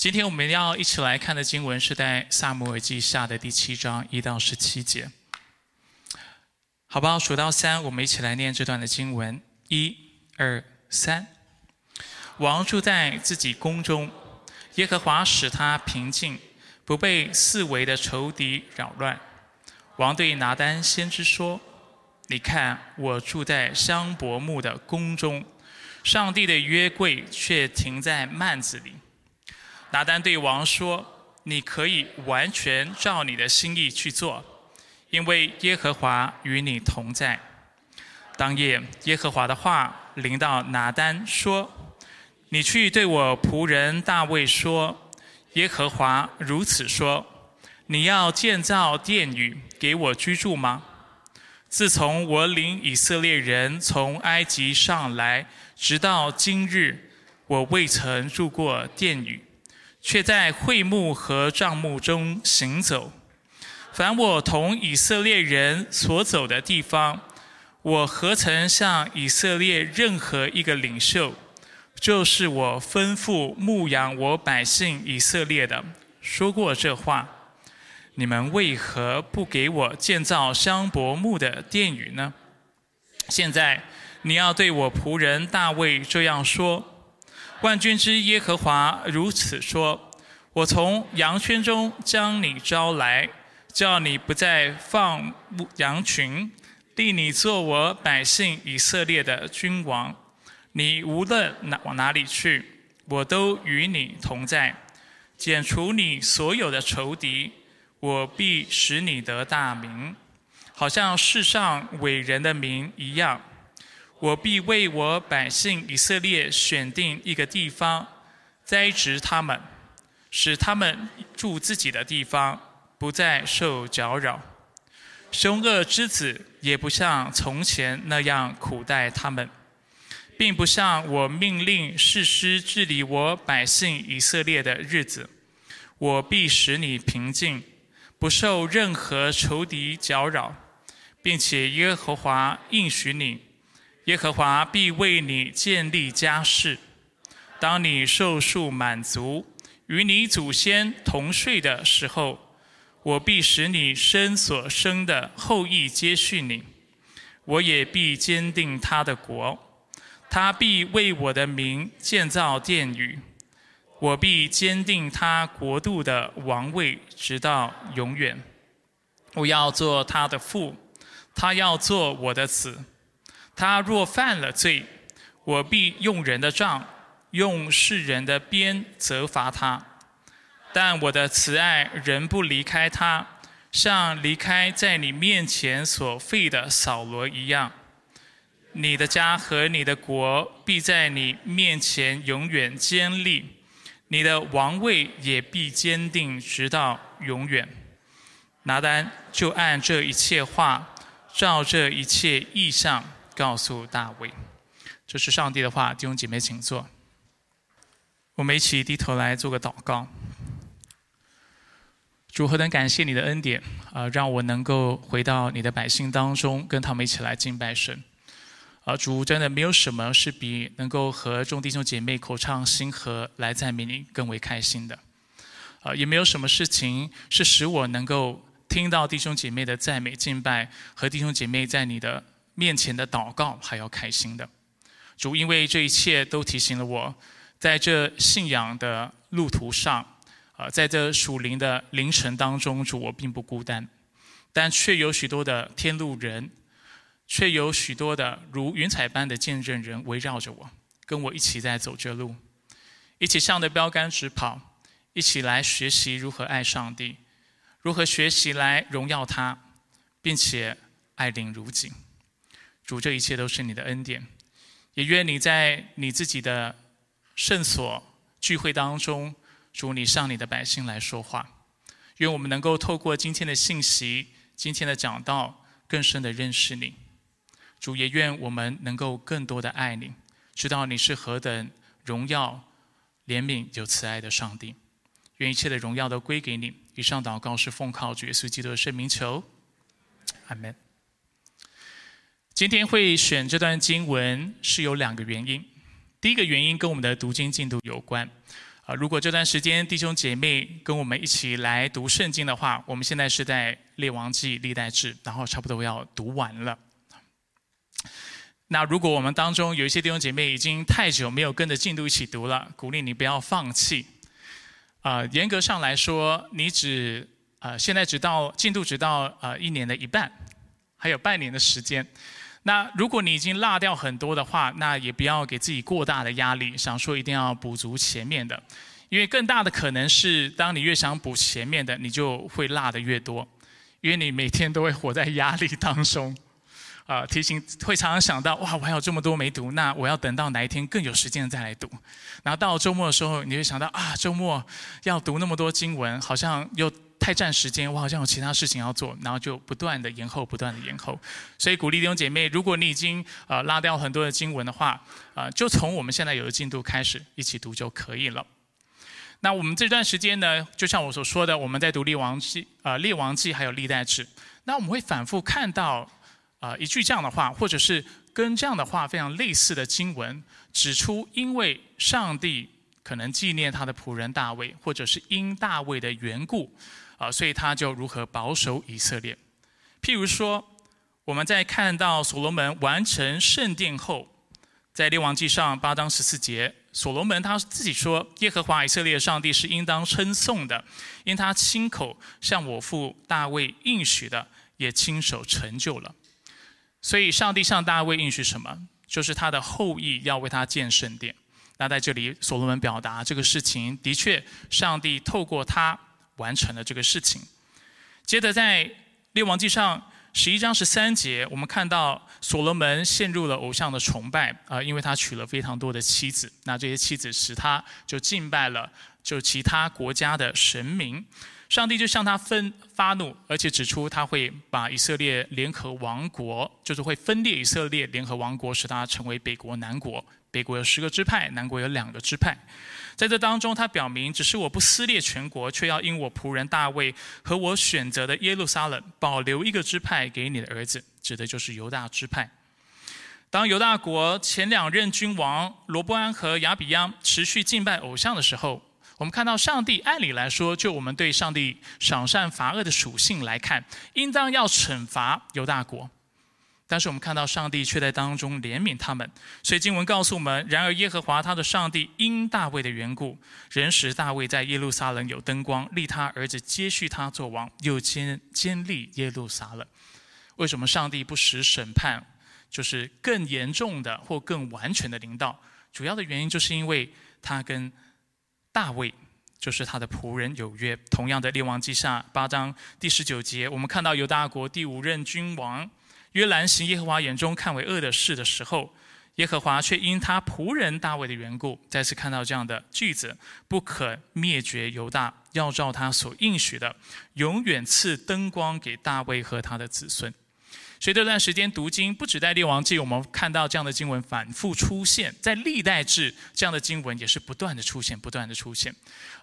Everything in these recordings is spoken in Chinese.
今天我们要一起来看的经文是在萨姆尔记下的第七章一到十七节。好不好？数到三，我们一起来念这段的经文：一、二、三。王住在自己宫中，耶和华使他平静，不被四围的仇敌扰乱。王对拿丹先知说：“你看，我住在香柏木的宫中，上帝的约柜却停在幔子里。”拿丹对王说：“你可以完全照你的心意去做，因为耶和华与你同在。”当夜，耶和华的话临到拿丹说：“你去对我仆人大卫说，耶和华如此说：你要建造殿宇给我居住吗？自从我领以色列人从埃及上来，直到今日，我未曾住过殿宇。”却在会幕和帐幕中行走。凡我同以色列人所走的地方，我何曾向以色列任何一个领袖，就是我吩咐牧养我百姓以色列的，说过这话？你们为何不给我建造香柏木的殿宇呢？现在你要对我仆人大卫这样说。万军之耶和华如此说：“我从羊圈中将你招来，叫你不再放牧羊群，立你做我百姓以色列的君王。你无论哪往哪里去，我都与你同在，剪除你所有的仇敌。我必使你得大名，好像世上伟人的名一样。”我必为我百姓以色列选定一个地方，栽植他们，使他们住自己的地方，不再受搅扰。凶恶之子也不像从前那样苦待他们，并不像我命令士师治理我百姓以色列的日子。我必使你平静，不受任何仇敌搅扰，并且耶和华应许你。耶和华必为你建立家室。当你受数满足，与你祖先同睡的时候，我必使你生所生的后裔接续你。我也必坚定他的国，他必为我的名建造殿宇。我必坚定他国度的王位，直到永远。我要做他的父，他要做我的子。他若犯了罪，我必用人的杖，用世人的鞭责罚他。但我的慈爱仍不离开他，像离开在你面前所废的扫罗一样。你的家和你的国必在你面前永远坚立，你的王位也必坚定直到永远。拿单就按这一切话，照这一切意象。告诉大卫，这是上帝的话。弟兄姐妹，请坐。我们一起低头来做个祷告。主，何等感谢你的恩典啊，让我能够回到你的百姓当中，跟他们一起来敬拜神。啊，主，真的没有什么是比能够和众弟兄姐妹口唱心和来赞美你更为开心的。啊，也没有什么事情是使我能够听到弟兄姐妹的赞美敬拜，和弟兄姐妹在你的。面前的祷告还要开心的，主，因为这一切都提醒了我，在这信仰的路途上，啊，在这属灵的凌晨当中，主，我并不孤单，但却有许多的天路人，却有许多的如云彩般的见证人围绕着我，跟我一起在走这路，一起向着标杆直跑，一起来学习如何爱上帝，如何学习来荣耀他，并且爱邻如己。主，这一切都是你的恩典，也愿你在你自己的圣所聚会当中，主你向你的百姓来说话。愿我们能够透过今天的信息、今天的讲道，更深的认识你。主也愿我们能够更多的爱你，知道你是何等荣耀、怜悯、有慈爱的上帝。愿一切的荣耀都归给你。以上祷告是奉靠主耶稣基督的圣名求，阿门。今天会选这段经文是有两个原因。第一个原因跟我们的读经进度有关，啊，如果这段时间弟兄姐妹跟我们一起来读圣经的话，我们现在是在列王记历代志，然后差不多要读完了。那如果我们当中有一些弟兄姐妹已经太久没有跟着进度一起读了，鼓励你不要放弃。啊，严格上来说，你只啊现在只到进度只到呃一年的一半，还有半年的时间。那如果你已经落掉很多的话，那也不要给自己过大的压力，想说一定要补足前面的，因为更大的可能是，当你越想补前面的，你就会落的越多，因为你每天都会活在压力当中，啊，提醒会常常想到，哇，我还有这么多没读，那我要等到哪一天更有时间再来读，然后到周末的时候，你会想到啊，周末要读那么多经文，好像又。太占时间，我好像有其他事情要做，然后就不断的延后，不断的延后。所以鼓励弟兄姐妹，如果你已经呃拉掉很多的经文的话，啊，就从我们现在有的进度开始一起读就可以了。那我们这段时间呢，就像我所说的，我们在读列王记、呃列王记还有历代志，那我们会反复看到啊一句这样的话，或者是跟这样的话非常类似的经文，指出因为上帝可能纪念他的仆人大卫，或者是因大卫的缘故。啊，所以他就如何保守以色列。譬如说，我们在看到所罗门完成圣殿后，在列王记上八章十四节，所罗门他自己说：“耶和华以色列上帝是应当称颂的，因他亲口向我父大卫应许的，也亲手成就了。”所以，上帝向大卫应许什么？就是他的后裔要为他建圣殿。那在这里，所罗门表达这个事情，的确，上帝透过他。完成了这个事情。接着在列王记上十一章十三节，我们看到所罗门陷入了偶像的崇拜啊，因为他娶了非常多的妻子，那这些妻子使他就敬拜了就其他国家的神明，上帝就向他分发怒，而且指出他会把以色列联合王国，就是会分裂以色列联合王国，使他成为北国南国。北国有十个支派，南国有两个支派。在这当中，他表明，只是我不撕裂全国，却要因我仆人大卫和我选择的耶路撒冷，保留一个支派给你的儿子，指的就是犹大支派。当犹大国前两任君王罗波安和亚比央持续敬拜偶像的时候，我们看到上帝按理来说，就我们对上帝赏善罚恶的属性来看，应当要惩罚犹大国。但是我们看到上帝却在当中怜悯他们，所以经文告诉我们：然而耶和华他的上帝因大卫的缘故，仍使大卫在耶路撒冷有灯光，立他儿子接续他做王，又坚坚立耶路撒冷。为什么上帝不使审判，就是更严重的或更完全的领导？主要的原因就是因为他跟大卫，就是他的仆人有约。同样的，列王记下八章第十九节，我们看到犹大国第五任君王。约兰行耶和华眼中看为恶的事的时候，耶和华却因他仆人大卫的缘故，再次看到这样的句子：不可灭绝犹大，要照他所应许的，永远赐灯光给大卫和他的子孙。所以这段时间读经，不止在列王记，我们看到这样的经文反复出现在历代志，这样的经文也是不断的出现，不断的出现。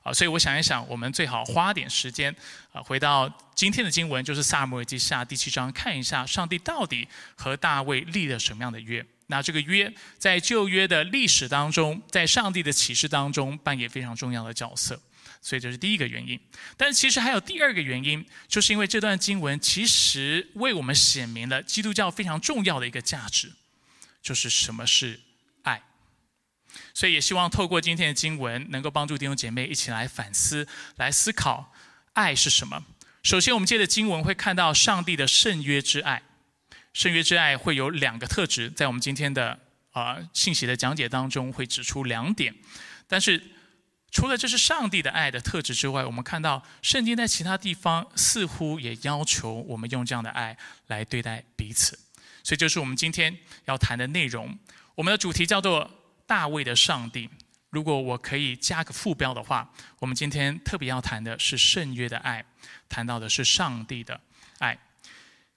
啊，所以我想一想，我们最好花点时间，啊，回到今天的经文，就是萨姆耳记下第七章，看一下上帝到底和大卫立了什么样的约。那这个约在旧约的历史当中，在上帝的启示当中扮演非常重要的角色。所以这是第一个原因，但其实还有第二个原因，就是因为这段经文其实为我们显明了基督教非常重要的一个价值，就是什么是爱。所以也希望透过今天的经文，能够帮助弟兄姐妹一起来反思、来思考爱是什么。首先，我们借着经文会看到上帝的圣约之爱，圣约之爱会有两个特质，在我们今天的啊信息的讲解当中会指出两点，但是。除了这是上帝的爱的特质之外，我们看到圣经在其他地方似乎也要求我们用这样的爱来对待彼此。所以，就是我们今天要谈的内容。我们的主题叫做“大卫的上帝”。如果我可以加个副标的话，我们今天特别要谈的是圣约的爱，谈到的是上帝的爱。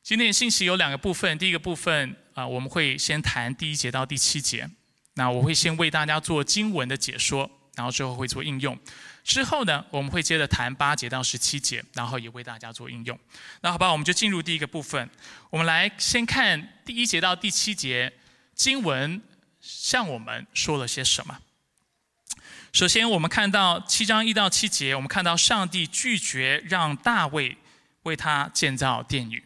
今天信息有两个部分，第一个部分啊，我们会先谈第一节到第七节。那我会先为大家做经文的解说。然后之后会做应用，之后呢，我们会接着谈八节到十七节，然后也为大家做应用。那好吧，我们就进入第一个部分。我们来先看第一节到第七节经文向我们说了些什么。首先，我们看到七章一到七节，我们看到上帝拒绝让大卫为他建造殿宇。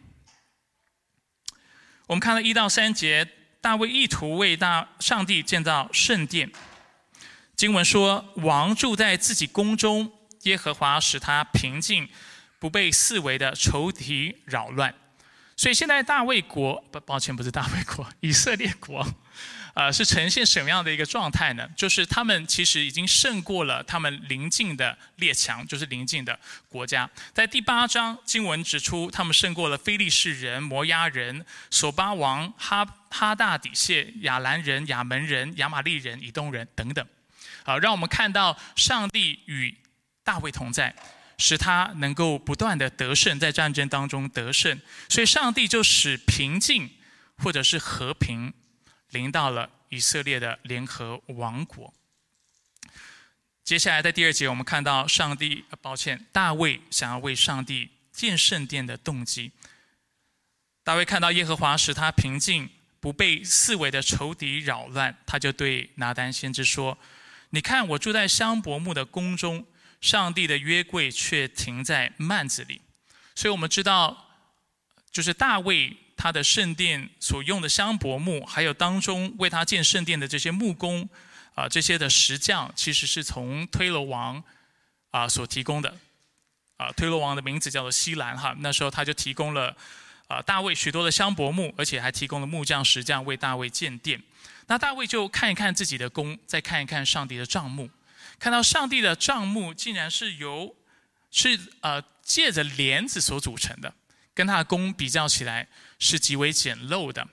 我们看到一到三节，大卫意图为大上帝建造圣殿。经文说，王住在自己宫中，耶和华使他平静，不被四围的仇敌扰乱。所以现在大卫国，不，抱歉，不是大卫国，以色列国。呃，是呈现什么样的一个状态呢？就是他们其实已经胜过了他们邻近的列强，就是邻近的国家。在第八章经文指出，他们胜过了非利士人、摩押人、索巴王、哈哈大底谢、亚兰人、亚门人、亚玛利人、以东人等等。好，让我们看到上帝与大卫同在，使他能够不断的得胜，在战争当中得胜。所以上帝就使平静或者是和平。临到了以色列的联合王国。接下来在第二节，我们看到上帝，抱歉，大卫想要为上帝建圣殿的动机。大卫看到耶和华使他平静，不被四围的仇敌扰乱，他就对拿单先知说：“你看，我住在香柏木的宫中，上帝的约柜却停在幔子里。”所以我们知道，就是大卫。他的圣殿所用的香柏木，还有当中为他建圣殿的这些木工，啊，这些的石匠，其实是从推罗王啊所提供的。啊，推罗王的名字叫做西兰哈，那时候他就提供了啊大卫许多的香柏木，而且还提供了木匠、石匠为大卫建殿。那大卫就看一看自己的宫，再看一看上帝的帐幕，看到上帝的帐幕竟然是由是呃借着帘子所组成的。跟他的弓比较起来是极为简陋的，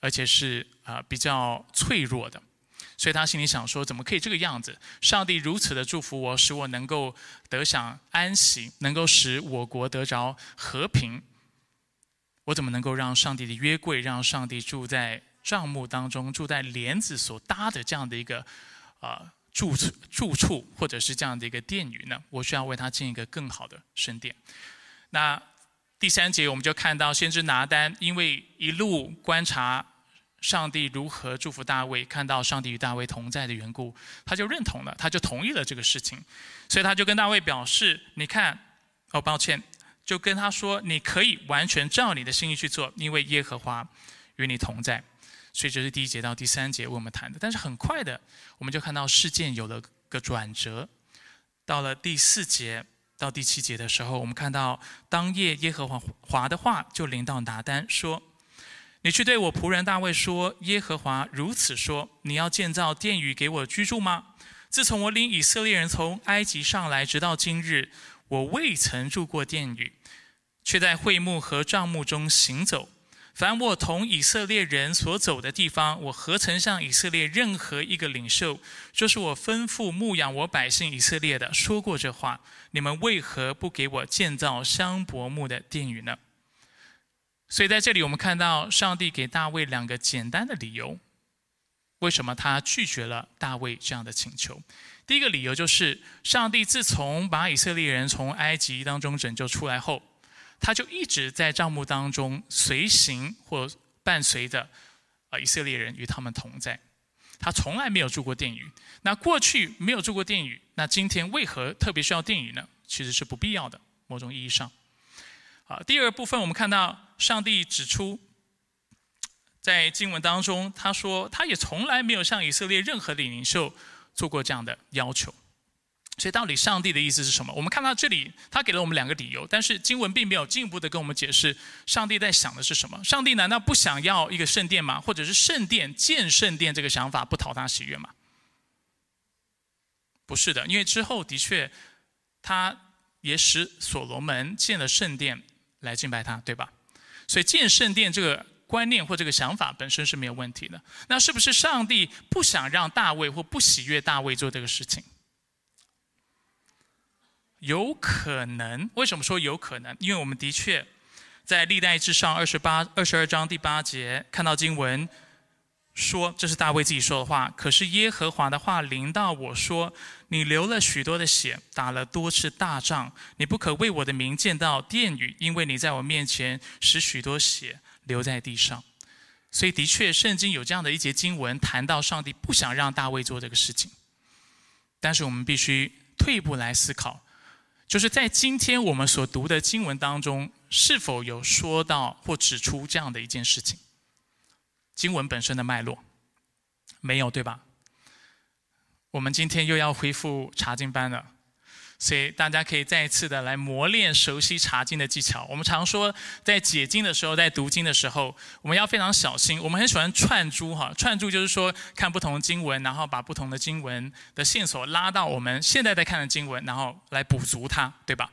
而且是啊比较脆弱的，所以他心里想说：怎么可以这个样子？上帝如此的祝福我，使我能够得享安息，能够使我国得着和平。我怎么能够让上帝的约柜，让上帝住在帐幕当中，住在帘子所搭的这样的一个啊住处住处，或者是这样的一个殿宇呢？我需要为他建一个更好的圣殿。那。第三节，我们就看到先知拿单，因为一路观察上帝如何祝福大卫，看到上帝与大卫同在的缘故，他就认同了，他就同意了这个事情，所以他就跟大卫表示：“你看，哦，抱歉，就跟他说，你可以完全照你的心意去做，因为耶和华与你同在。”所以这是第一节到第三节为我们谈的。但是很快的，我们就看到事件有了个转折，到了第四节。到第七节的时候，我们看到当夜耶和华华的话就临到拿单说：“你去对我仆人大卫说，耶和华如此说：你要建造殿宇给我居住吗？自从我领以色列人从埃及上来，直到今日，我未曾住过殿宇，却在会幕和帐幕中行走。”凡我同以色列人所走的地方，我何曾向以色列任何一个领袖，就是我吩咐牧养我百姓以色列的，说过这话？你们为何不给我建造香柏木的殿宇呢？所以在这里，我们看到上帝给大卫两个简单的理由，为什么他拒绝了大卫这样的请求？第一个理由就是，上帝自从把以色列人从埃及当中拯救出来后。他就一直在帐幕当中随行或伴随着啊以色列人与他们同在，他从来没有住过殿宇。那过去没有住过殿宇，那今天为何特别需要殿宇呢？其实是不必要的，某种意义上。啊，第二部分我们看到上帝指出，在经文当中，他说他也从来没有向以色列任何领袖做过这样的要求。所以，到底上帝的意思是什么？我们看到这里，他给了我们两个理由，但是经文并没有进一步的跟我们解释上帝在想的是什么。上帝难道不想要一个圣殿吗？或者是圣殿建圣殿这个想法不讨他喜悦吗？不是的，因为之后的确，他也使所罗门建了圣殿来敬拜他，对吧？所以建圣殿这个观念或这个想法本身是没有问题的。那是不是上帝不想让大卫或不喜悦大卫做这个事情？有可能，为什么说有可能？因为我们的确在历代之上二十八、二十二章第八节看到经文说，这是大卫自己说的话。可是耶和华的话临到我说：“你流了许多的血，打了多次大仗，你不可为我的名见到殿宇，因为你在我面前使许多血流在地上。”所以，的确，圣经有这样的一节经文谈到，上帝不想让大卫做这个事情。但是我们必须退一步来思考，就是在今天我们所读的经文当中，是否有说到或指出这样的一件事情？经文本身的脉络没有，对吧？我们今天又要恢复查经班了。所以大家可以再一次的来磨练、熟悉查经的技巧。我们常说，在解经的时候，在读经的时候，我们要非常小心。我们很喜欢串珠哈，串珠就是说看不同经文，然后把不同的经文的线索拉到我们现在在看的经文，然后来补足它，对吧？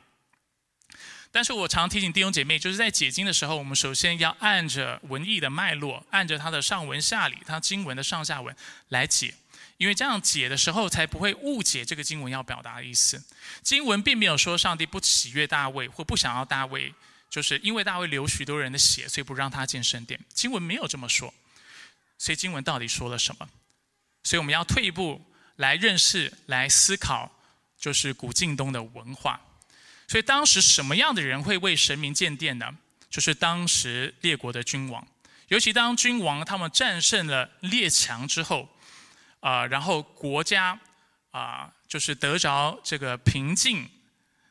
但是我常提醒弟兄姐妹，就是在解经的时候，我们首先要按着文意的脉络，按着它的上文下理，它经文的上下文来解。因为这样解的时候，才不会误解这个经文要表达的意思。经文并没有说上帝不喜悦大卫，或不想要大卫，就是因为大卫流许多人的血，所以不让他建圣殿。经文没有这么说。所以经文到底说了什么？所以我们要退一步来认识、来思考，就是古晋东的文化。所以当时什么样的人会为神明建殿呢？就是当时列国的君王，尤其当君王他们战胜了列强之后。啊，然后国家啊，就是得着这个平静、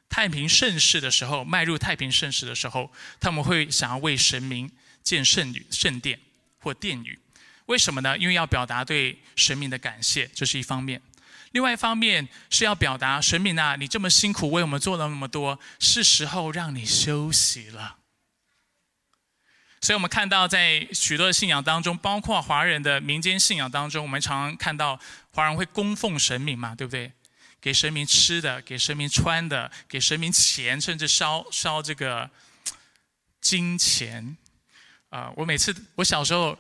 太平盛世的时候，迈入太平盛世的时候，他们会想要为神明建圣女、圣殿或殿宇。为什么呢？因为要表达对神明的感谢，这是一方面；另外一方面是要表达神明啊，你这么辛苦为我们做了那么多，是时候让你休息了。所以我们看到，在许多的信仰当中，包括华人的民间信仰当中，我们常常看到华人会供奉神明嘛，对不对？给神明吃的，给神明穿的，给神明钱，甚至烧烧这个金钱。啊，我每次我小时候，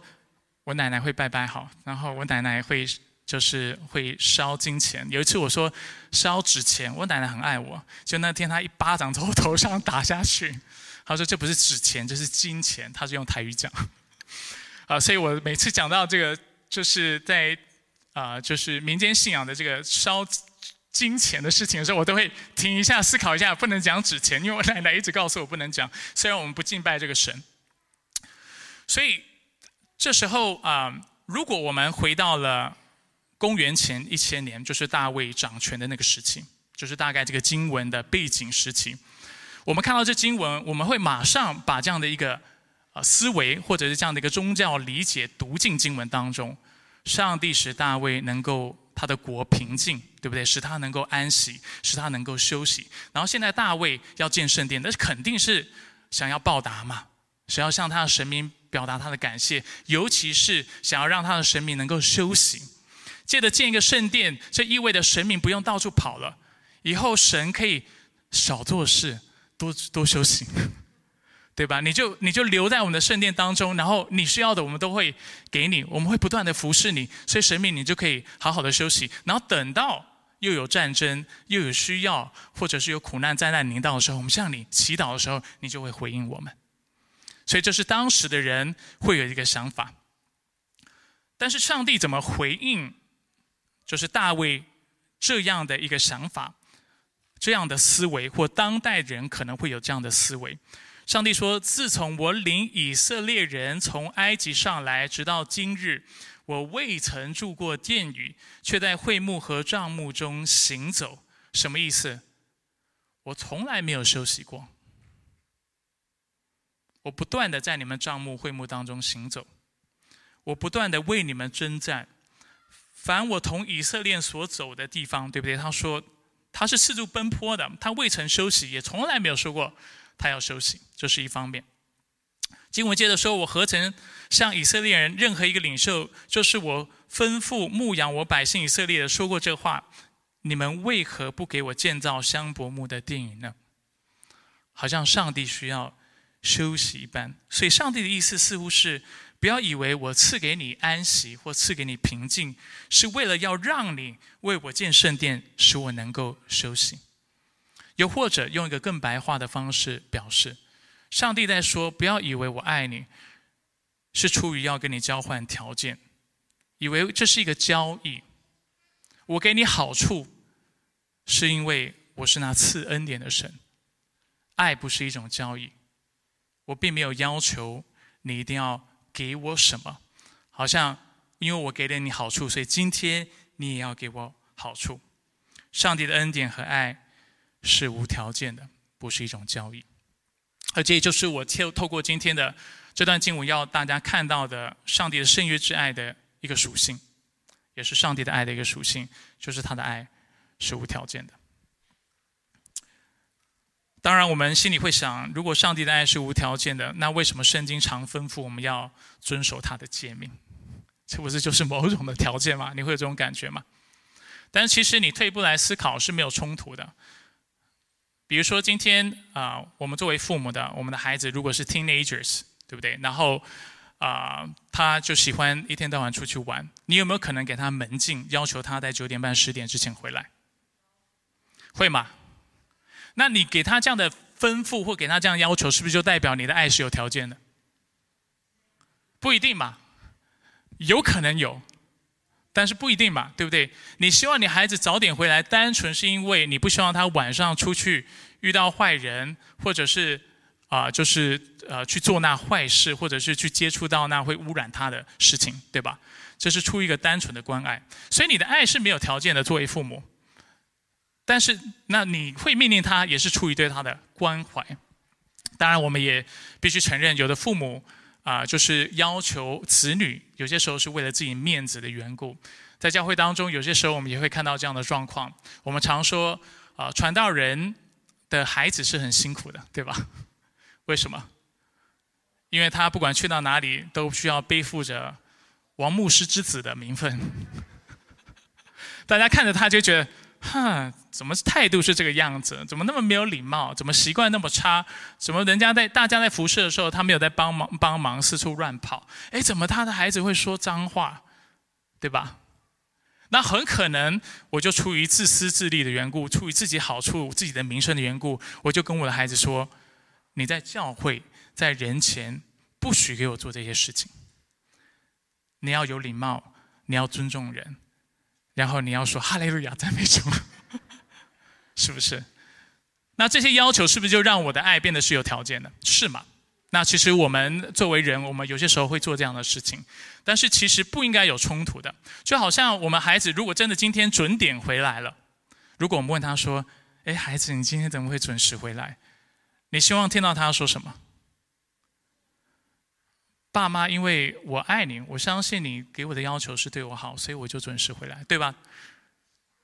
我奶奶会拜拜好，然后我奶奶会就是会烧金钱。有一次我说烧纸钱，我奶奶很爱我，就那天她一巴掌从我头上打下去。他说：“这不是纸钱，这是金钱。”他是用台语讲，啊，所以我每次讲到这个，就是在啊，就是民间信仰的这个烧金钱的事情的时候，我都会停一下，思考一下，不能讲纸钱，因为我奶奶一直告诉我不能讲。虽然我们不敬拜这个神，所以这时候啊，如果我们回到了公元前一千年，就是大卫掌权的那个时期，就是大概这个经文的背景时期。我们看到这经文，我们会马上把这样的一个呃思维，或者是这样的一个宗教理解读进经文当中。上帝使大卫能够他的国平静，对不对？使他能够安息，使他能够休息。然后现在大卫要建圣殿，那肯定是想要报答嘛，想要向他的神明表达他的感谢，尤其是想要让他的神明能够休息。借着建一个圣殿，这意味着神明不用到处跑了，以后神可以少做事。多多休息，对吧？你就你就留在我们的圣殿当中，然后你需要的我们都会给你，我们会不断的服侍你，所以神明你就可以好好的休息。然后等到又有战争、又有需要，或者是有苦难灾难临到的时候，我们向你祈祷的时候，你就会回应我们。所以这是当时的人会有一个想法。但是上帝怎么回应？就是大卫这样的一个想法。这样的思维，或当代人可能会有这样的思维。上帝说：“自从我领以色列人从埃及上来，直到今日，我未曾住过殿宇，却在会幕和帐幕中行走。”什么意思？我从来没有休息过。我不断的在你们帐幕会幕当中行走，我不断的为你们征战。凡我同以色列所走的地方，对不对？他说。他是四处奔波的，他未曾休息，也从来没有说过他要休息，这是一方面。经文接着说：“我何曾向以色列人任何一个领袖，就是我吩咐牧养我百姓以色列的说过这话？你们为何不给我建造香柏木的殿宇呢？”好像上帝需要休息一般，所以上帝的意思似乎是。不要以为我赐给你安息或赐给你平静，是为了要让你为我建圣殿，使我能够休息。又或者用一个更白话的方式表示，上帝在说：不要以为我爱你，是出于要跟你交换条件，以为这是一个交易。我给你好处，是因为我是那赐恩典的神。爱不是一种交易，我并没有要求你一定要。给我什么？好像因为我给了你好处，所以今天你也要给我好处。上帝的恩典和爱是无条件的，不是一种交易。而这也就是我透透过今天的这段经文要大家看到的上帝的圣约之爱的一个属性，也是上帝的爱的一个属性，就是他的爱是无条件的。当然，我们心里会想，如果上帝的爱是无条件的，那为什么圣经常吩咐我们要遵守他的诫命？这不是就是某种的条件吗？你会有这种感觉吗？但是其实你退一步来思考是没有冲突的。比如说今天啊，我们作为父母的，我们的孩子如果是 teenagers，对不对？然后啊，他就喜欢一天到晚出去玩，你有没有可能给他门禁，要求他在九点半、十点之前回来？会吗？那你给他这样的吩咐或给他这样要求，是不是就代表你的爱是有条件的？不一定嘛。有可能有，但是不一定嘛，对不对？你希望你孩子早点回来，单纯是因为你不希望他晚上出去遇到坏人，或者是啊，就是呃去做那坏事，或者是去接触到那会污染他的事情，对吧？这是出于一个单纯的关爱，所以你的爱是没有条件的，作为父母。但是那你会命令他，也是出于对他的关怀。当然，我们也必须承认，有的父母。啊，就是要求子女，有些时候是为了自己面子的缘故，在教会当中，有些时候我们也会看到这样的状况。我们常说，啊，传道人的孩子是很辛苦的，对吧？为什么？因为他不管去到哪里，都需要背负着王牧师之子的名分。大家看着他就觉得。哼，怎么态度是这个样子？怎么那么没有礼貌？怎么习惯那么差？怎么人家在大家在服侍的时候，他没有在帮忙帮忙，四处乱跑？哎，怎么他的孩子会说脏话？对吧？那很可能我就出于自私自利的缘故，出于自己好处、自己的名声的缘故，我就跟我的孩子说：你在教会，在人前不许给我做这些事情。你要有礼貌，你要尊重人。然后你要说哈利路亚赞美主，是不是？那这些要求是不是就让我的爱变得是有条件的？是吗？那其实我们作为人，我们有些时候会做这样的事情，但是其实不应该有冲突的。就好像我们孩子如果真的今天准点回来了，如果我们问他说：“哎，孩子，你今天怎么会准时回来？”你希望听到他说什么？爸妈，因为我爱你，我相信你给我的要求是对我好，所以我就准时回来，对吧？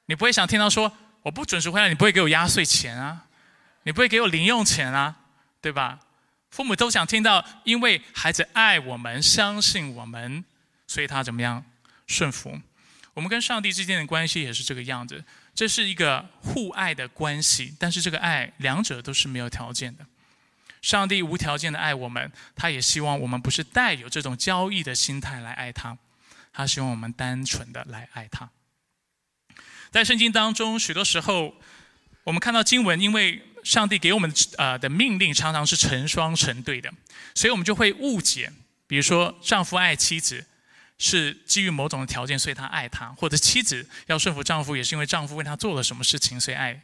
你不会想听到说我不准时回来，你不会给我压岁钱啊，你不会给我零用钱啊，对吧？父母都想听到，因为孩子爱我们，相信我们，所以他怎么样顺服？我们跟上帝之间的关系也是这个样子，这是一个互爱的关系，但是这个爱两者都是没有条件的。上帝无条件的爱我们，他也希望我们不是带有这种交易的心态来爱他，他希望我们单纯的来爱他。在圣经当中，许多时候我们看到经文，因为上帝给我们呃的命令常常是成双成对的，所以我们就会误解，比如说丈夫爱妻子是基于某种的条件，所以他爱他，或者妻子要顺服丈夫，也是因为丈夫为他做了什么事情，所以爱，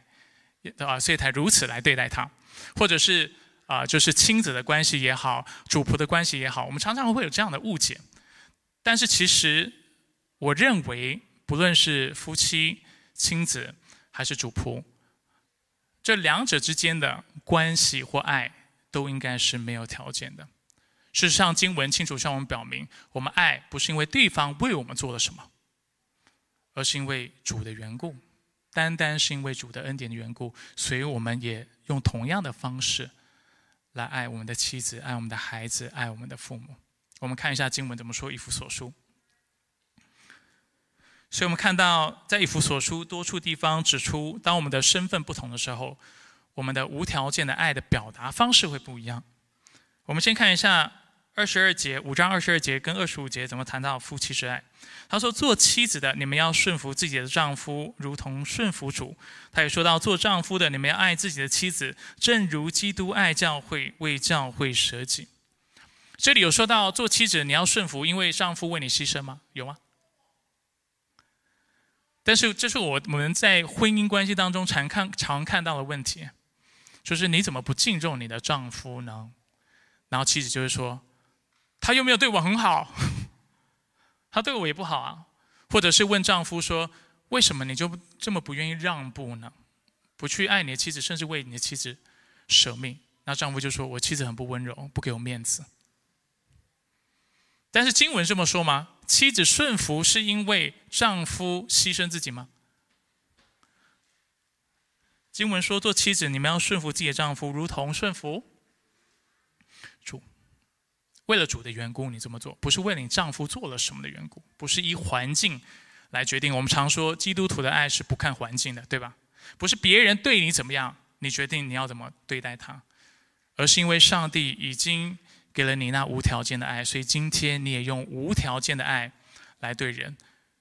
啊，所以才如此来对待他，或者是。啊，就是亲子的关系也好，主仆的关系也好，我们常常会有这样的误解。但是其实，我认为，不论是夫妻、亲子还是主仆，这两者之间的关系或爱，都应该是没有条件的。事实上，经文清楚向我们表明，我们爱不是因为对方为我们做了什么，而是因为主的缘故，单单是因为主的恩典的缘故，所以我们也用同样的方式。来爱我们的妻子，爱我们的孩子，爱我们的父母。我们看一下经文怎么说，《以弗所书》。所以我们看到，在《以弗所书》多处地方指出，当我们的身份不同的时候，我们的无条件的爱的表达方式会不一样。我们先看一下。二十二节五章二十二节跟二十五节怎么谈到夫妻之爱？他说：“做妻子的，你们要顺服自己的丈夫，如同顺服主。”他也说到：“做丈夫的，你们要爱自己的妻子，正如基督爱教会，为教会舍己。”这里有说到做妻子你要顺服，因为丈夫为你牺牲吗？有吗？但是这是我们在婚姻关系当中常看常看到的问题，就是你怎么不敬重你的丈夫呢？然后妻子就会说。他又没有对我很好，他对我也不好啊。或者是问丈夫说：“为什么你就这么不愿意让步呢？不去爱你的妻子，甚至为你的妻子舍命？那丈夫就说：“我妻子很不温柔，不给我面子。”但是经文这么说吗？妻子顺服是因为丈夫牺牲自己吗？经文说：“做妻子，你们要顺服自己的丈夫，如同顺服。为了主的缘故，你这么做，不是为了你丈夫做了什么的缘故，不是依环境来决定。我们常说，基督徒的爱是不看环境的，对吧？不是别人对你怎么样，你决定你要怎么对待他，而是因为上帝已经。”给了你那无条件的爱，所以今天你也用无条件的爱来对人。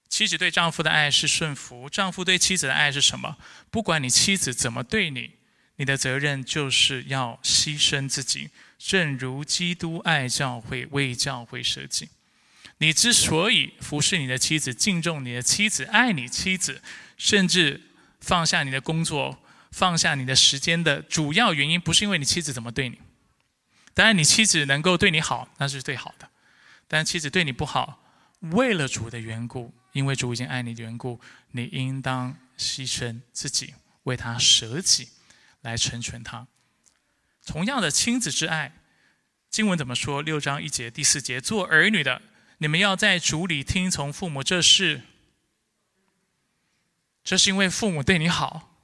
妻子对丈夫的爱是顺服，丈夫对妻子的爱是什么？不管你妻子怎么对你，你的责任就是要牺牲自己，正如基督爱教会，为教会舍己。你之所以服侍你的妻子，敬重你的妻子，爱你妻子，甚至放下你的工作，放下你的时间的主要原因，不是因为你妻子怎么对你。当然，你妻子能够对你好，那是最好的。但妻子对你不好，为了主的缘故，因为主已经爱你的缘故，你应当牺牲自己，为他舍己，来成全他。同样的亲子之爱，经文怎么说？六章一节第四节，做儿女的，你们要在主里听从父母，这是，这是因为父母对你好，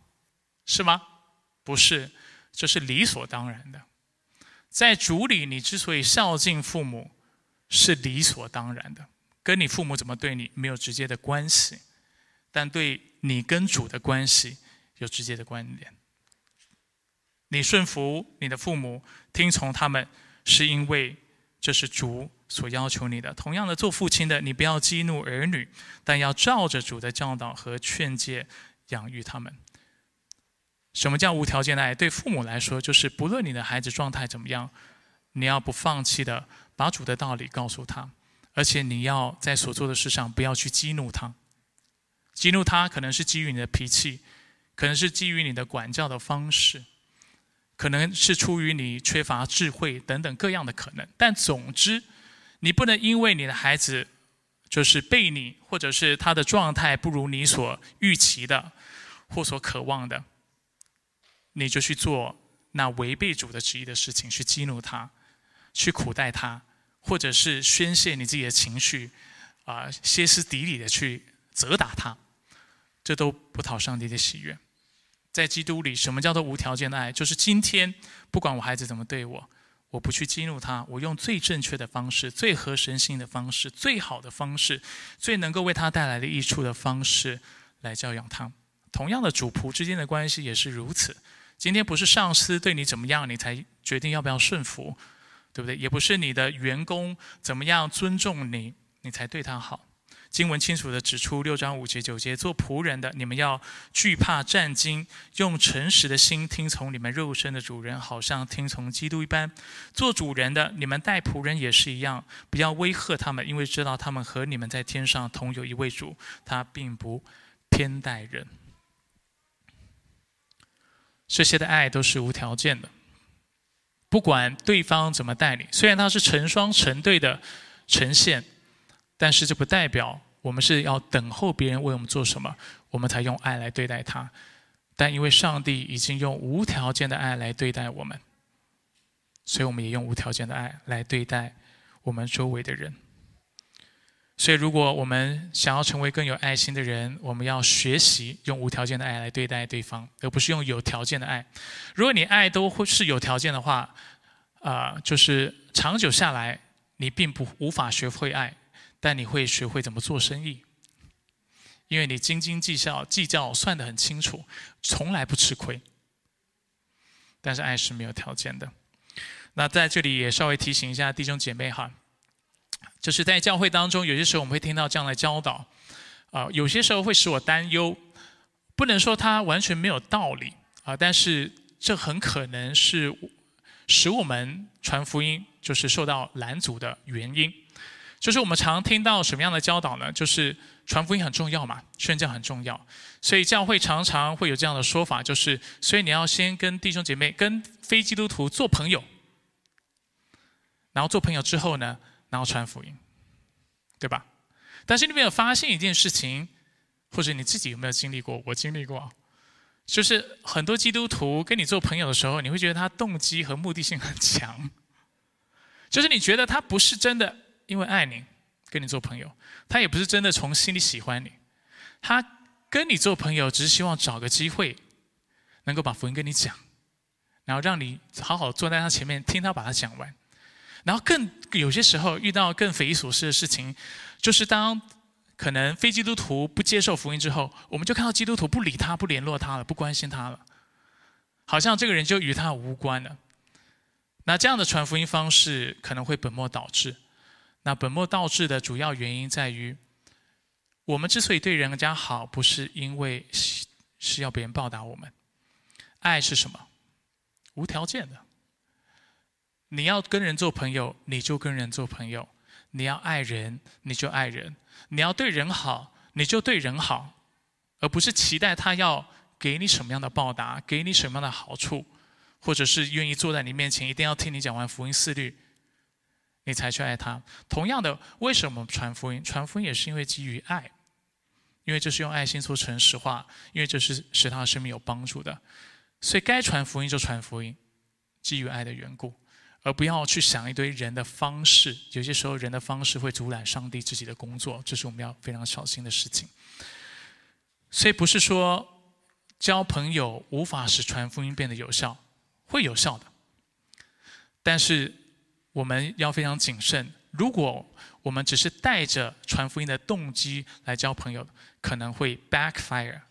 是吗？不是，这是理所当然的。在主里，你之所以孝敬父母，是理所当然的，跟你父母怎么对你没有直接的关系，但对你跟主的关系有直接的关联。你顺服你的父母，听从他们，是因为这是主所要求你的。同样的，做父亲的，你不要激怒儿女，但要照着主的教导和劝诫养育他们。什么叫无条件的爱？对父母来说，就是不论你的孩子状态怎么样，你要不放弃的把主的道理告诉他，而且你要在所做的事上不要去激怒他。激怒他可能是基于你的脾气，可能是基于你的管教的方式，可能是出于你缺乏智慧等等各样的可能。但总之，你不能因为你的孩子就是被你，或者是他的状态不如你所预期的或所渴望的。你就去做那违背主的旨意的事情，去激怒他，去苦待他，或者是宣泄你自己的情绪，啊，歇斯底里的去责打他，这都不讨上帝的喜悦。在基督里，什么叫做无条件的爱？就是今天不管我孩子怎么对我，我不去激怒他，我用最正确的方式、最合神心的方式、最好的方式、最能够为他带来的益处的方式来教养他。同样的，主仆之间的关系也是如此。今天不是上司对你怎么样，你才决定要不要顺服，对不对？也不是你的员工怎么样尊重你，你才对他好。经文清楚的指出，六章五节九节，做仆人的，你们要惧怕战惊，用诚实的心听从你们肉身的主人，好像听从基督一般。做主人的，你们待仆人也是一样，不要威吓他们，因为知道他们和你们在天上同有一位主，他并不偏待人。这些的爱都是无条件的，不管对方怎么待你，虽然他是成双成对的呈现，但是这不代表我们是要等候别人为我们做什么，我们才用爱来对待他。但因为上帝已经用无条件的爱来对待我们，所以我们也用无条件的爱来对待我们周围的人。所以，如果我们想要成为更有爱心的人，我们要学习用无条件的爱来对待对方，而不是用有条件的爱。如果你爱都会是有条件的话，啊，就是长久下来，你并不无法学会爱，但你会学会怎么做生意，因为你斤斤计较、计较算得很清楚，从来不吃亏。但是爱是没有条件的。那在这里也稍微提醒一下弟兄姐妹哈。就是在教会当中，有些时候我们会听到这样的教导，啊，有些时候会使我担忧。不能说它完全没有道理啊，但是这很可能是使我们传福音就是受到拦阻的原因。就是我们常听到什么样的教导呢？就是传福音很重要嘛，宣教很重要，所以教会常常会有这样的说法，就是所以你要先跟弟兄姐妹、跟非基督徒做朋友，然后做朋友之后呢？然后传福音，对吧？但是你没有发现一件事情，或者你自己有没有经历过？我经历过，就是很多基督徒跟你做朋友的时候，你会觉得他动机和目的性很强，就是你觉得他不是真的因为爱你跟你做朋友，他也不是真的从心里喜欢你，他跟你做朋友只是希望找个机会能够把福音跟你讲，然后让你好好坐在他前面听他把它讲完，然后更有些时候遇到更匪夷所思的事情，就是当。可能非基督徒不接受福音之后，我们就看到基督徒不理他、不联络他了、不关心他了，好像这个人就与他无关了。那这样的传福音方式可能会本末倒置。那本末倒置的主要原因在于，我们之所以对人家好，不是因为是是要别人报答我们。爱是什么？无条件的。你要跟人做朋友，你就跟人做朋友；你要爱人，你就爱人。你要对人好，你就对人好，而不是期待他要给你什么样的报答，给你什么样的好处，或者是愿意坐在你面前，一定要听你讲完福音四律，你才去爱他。同样的，为什么传福音？传福音也是因为基于爱，因为这是用爱心做诚实话，因为这是使他的生命有帮助的。所以该传福音就传福音，基于爱的缘故。而不要去想一堆人的方式，有些时候人的方式会阻拦上帝自己的工作，这是我们要非常小心的事情。所以不是说交朋友无法使传福音变得有效，会有效的，但是我们要非常谨慎。如果我们只是带着传福音的动机来交朋友，可能会 backfire，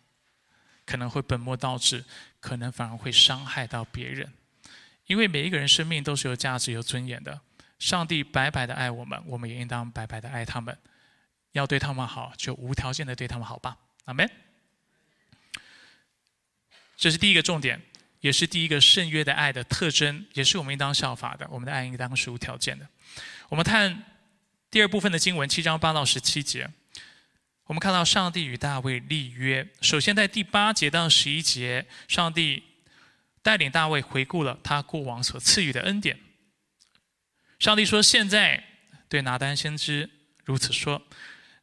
可能会本末倒置，可能反而会伤害到别人。因为每一个人生命都是有价值、有尊严的。上帝白白的爱我们，我们也应当白白的爱他们。要对他们好，就无条件的对他们好吧。阿门。这是第一个重点，也是第一个圣约的爱的特征，也是我们应当效法的。我们的爱应当是无条件的。我们看第二部分的经文，七章八到十七节。我们看到上帝与大卫立约。首先在第八节到十一节，上帝。带领大卫回顾了他过往所赐予的恩典。上帝说：“现在对拿单先知如此说，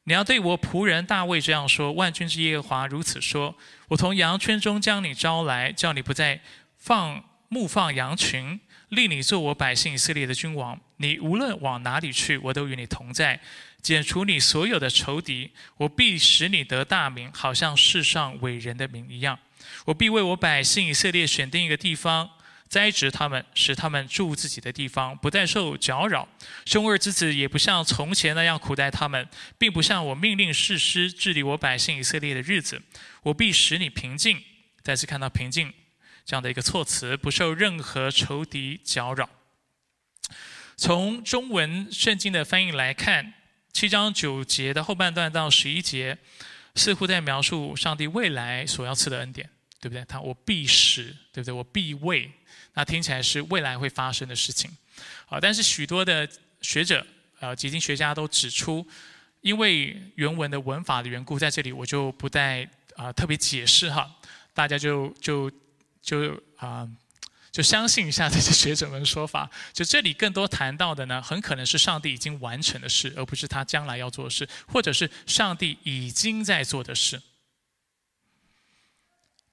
你要对我仆人大卫这样说：万军之耶和华如此说：我从羊圈中将你招来，叫你不再放牧放羊群，立你做我百姓以色列的君王。你无论往哪里去，我都与你同在，剪除你所有的仇敌。我必使你得大名，好像世上伟人的名一样。”我必为我百姓以色列选定一个地方，栽植他们，使他们住自己的地方，不再受搅扰。兄二之子也不像从前那样苦待他们，并不像我命令士师治理我百姓以色列的日子。我必使你平静。再次看到平静这样的一个措辞，不受任何仇敌搅扰。从中文圣经的翻译来看，七章九节的后半段到十一节，似乎在描述上帝未来所要赐的恩典。对不对？他我必使，对不对？我必为，那听起来是未来会发生的事情，啊！但是许多的学者，呃，基金学家都指出，因为原文的文法的缘故，在这里我就不再啊特别解释哈，大家就就就啊就相信一下这些学者们的说法。就这里更多谈到的呢，很可能是上帝已经完成的事，而不是他将来要做的事，或者是上帝已经在做的事。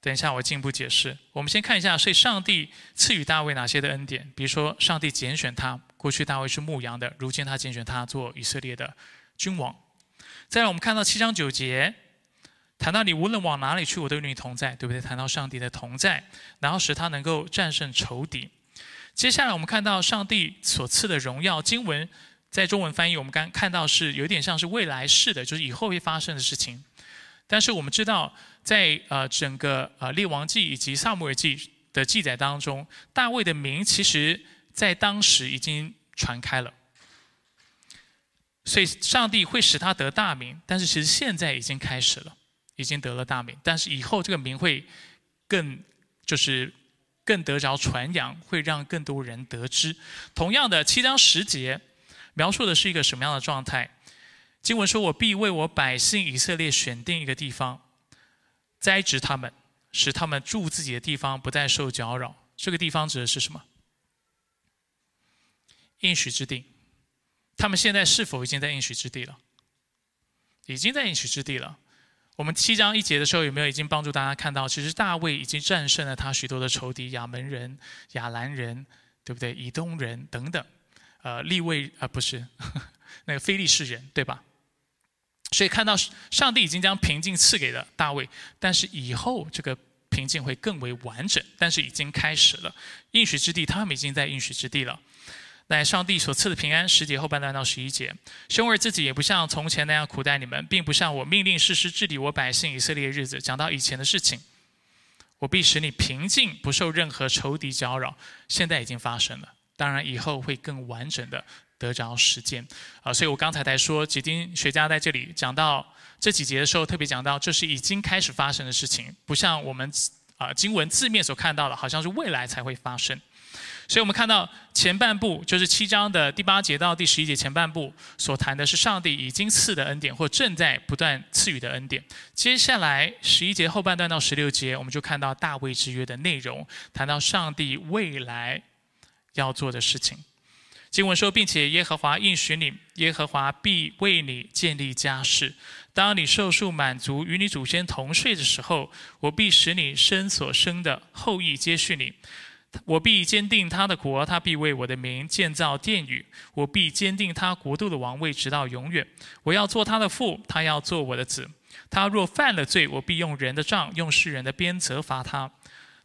等一下，我进一步解释。我们先看一下，所以上帝赐予大卫哪些的恩典？比如说，上帝拣选他，过去大卫是牧羊的，如今他拣选他做以色列的君王。再来，我们看到七章九节，谈到你无论往哪里去，我都与你同在，对不对？谈到上帝的同在，然后使他能够战胜仇敌。接下来，我们看到上帝所赐的荣耀。经文在中文翻译，我们刚看到是有点像是未来式的，就是以后会发生的事情。但是我们知道。在呃整个呃列王记以及萨姆尔记的记载当中，大卫的名其实在当时已经传开了，所以上帝会使他得大名。但是其实现在已经开始了，已经得了大名。但是以后这个名会更就是更得着传扬，会让更多人得知。同样的七章十节描述的是一个什么样的状态？经文说：“我必为我百姓以色列选定一个地方。”栽植他们，使他们住自己的地方不再受搅扰。这个地方指的是什么？应许之地。他们现在是否已经在应许之地了？已经在应许之地了。我们七章一节的时候，有没有已经帮助大家看到，其实大卫已经战胜了他许多的仇敌，亚门人、亚兰人，对不对？以东人等等，呃，利位啊，不是 那个非利士人，对吧？所以看到上帝已经将平静赐给了大卫，但是以后这个平静会更为完整，但是已经开始了。应许之地，他们已经在应许之地了。乃上帝所赐的平安，十节后半段到十一节。兄儿自己也不像从前那样苦待你们，并不像我命令世师治理我百姓以色列日子。讲到以前的事情，我必使你平静，不受任何仇敌搅扰。现在已经发生了，当然以后会更完整的得着实践。啊，所以我刚才才说，几丁学家在这里讲到这几节的时候，特别讲到这是已经开始发生的事情，不像我们啊经文字面所看到的，好像是未来才会发生。所以我们看到前半部就是七章的第八节到第十一节前半部所谈的是上帝已经赐的恩典或正在不断赐予的恩典。接下来十一节后半段到十六节，我们就看到大卫之约的内容，谈到上帝未来要做的事情。经文说，并且耶和华应许你，耶和华必为你建立家室。当你受数满足，与你祖先同睡的时候，我必使你生所生的后裔接续你。我必坚定他的国，他必为我的名建造殿宇。我必坚定他国度的王位，直到永远。我要做他的父，他要做我的子。他若犯了罪，我必用人的杖，用世人的鞭责罚他。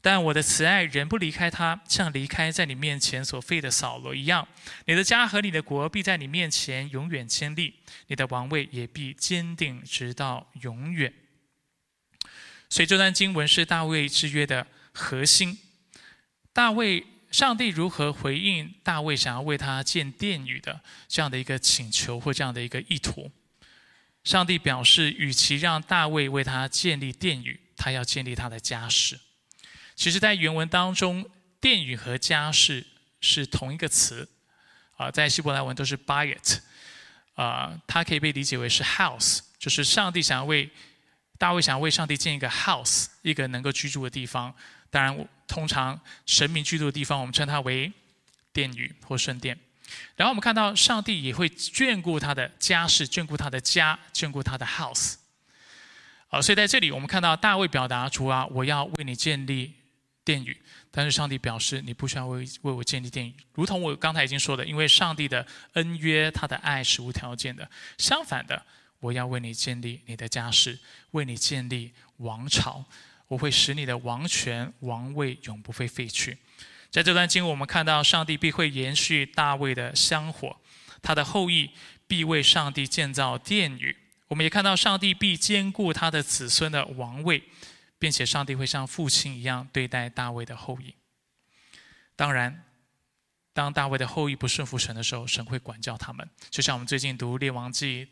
但我的慈爱仍不离开他，像离开在你面前所废的扫罗一样。你的家和你的国必在你面前永远坚立，你的王位也必坚定直到永远。所以这段经文是大卫之约的核心。大卫，上帝如何回应大卫想要为他建殿宇的这样的一个请求或这样的一个意图？上帝表示，与其让大卫为他建立殿宇，他要建立他的家室。其实，在原文当中，殿宇和家室是同一个词，啊，在希伯来文都是 by it 啊，它可以被理解为是 house，就是上帝想要为大卫想要为上帝建一个 house，一个能够居住的地方。当然，通常神明居住的地方，我们称它为殿宇或圣殿。然后我们看到上帝也会眷顾他的家世，眷顾他的家，眷顾他的 house。啊，所以在这里我们看到大卫表达主啊，我要为你建立殿宇。但是上帝表示，你不需要为为我建立殿宇。如同我刚才已经说的，因为上帝的恩约，他的爱是无条件的。相反的，我要为你建立你的家世，为你建立王朝。我会使你的王权王位永不会废去。在这段经文，我们看到上帝必会延续大卫的香火，他的后裔必为上帝建造殿宇。我们也看到上帝必兼顾他的子孙的王位，并且上帝会像父亲一样对待大卫的后裔。当然，当大卫的后裔不顺服神的时候，神会管教他们。就像我们最近读列王记、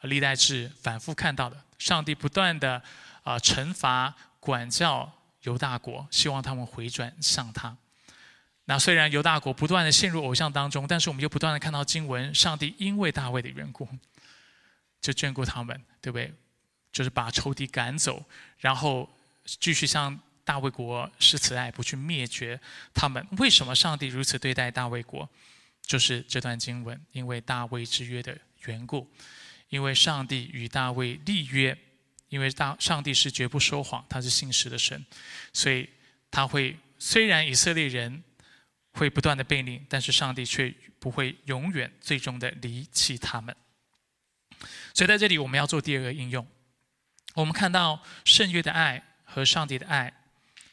历代志反复看到的，上帝不断的啊惩罚。管教犹大国，希望他们回转向他。那虽然犹大国不断的陷入偶像当中，但是我们又不断的看到经文，上帝因为大卫的缘故，就眷顾他们，对不对？就是把仇敌赶走，然后继续向大卫国施慈爱，不去灭绝他们。为什么上帝如此对待大卫国？就是这段经文，因为大卫之约的缘故，因为上帝与大卫立约。因为大上帝是绝不说谎，他是信实的神，所以他会虽然以色列人会不断的被逆，但是上帝却不会永远最终的离弃他们。所以在这里我们要做第二个应用，我们看到圣约的爱和上帝的爱，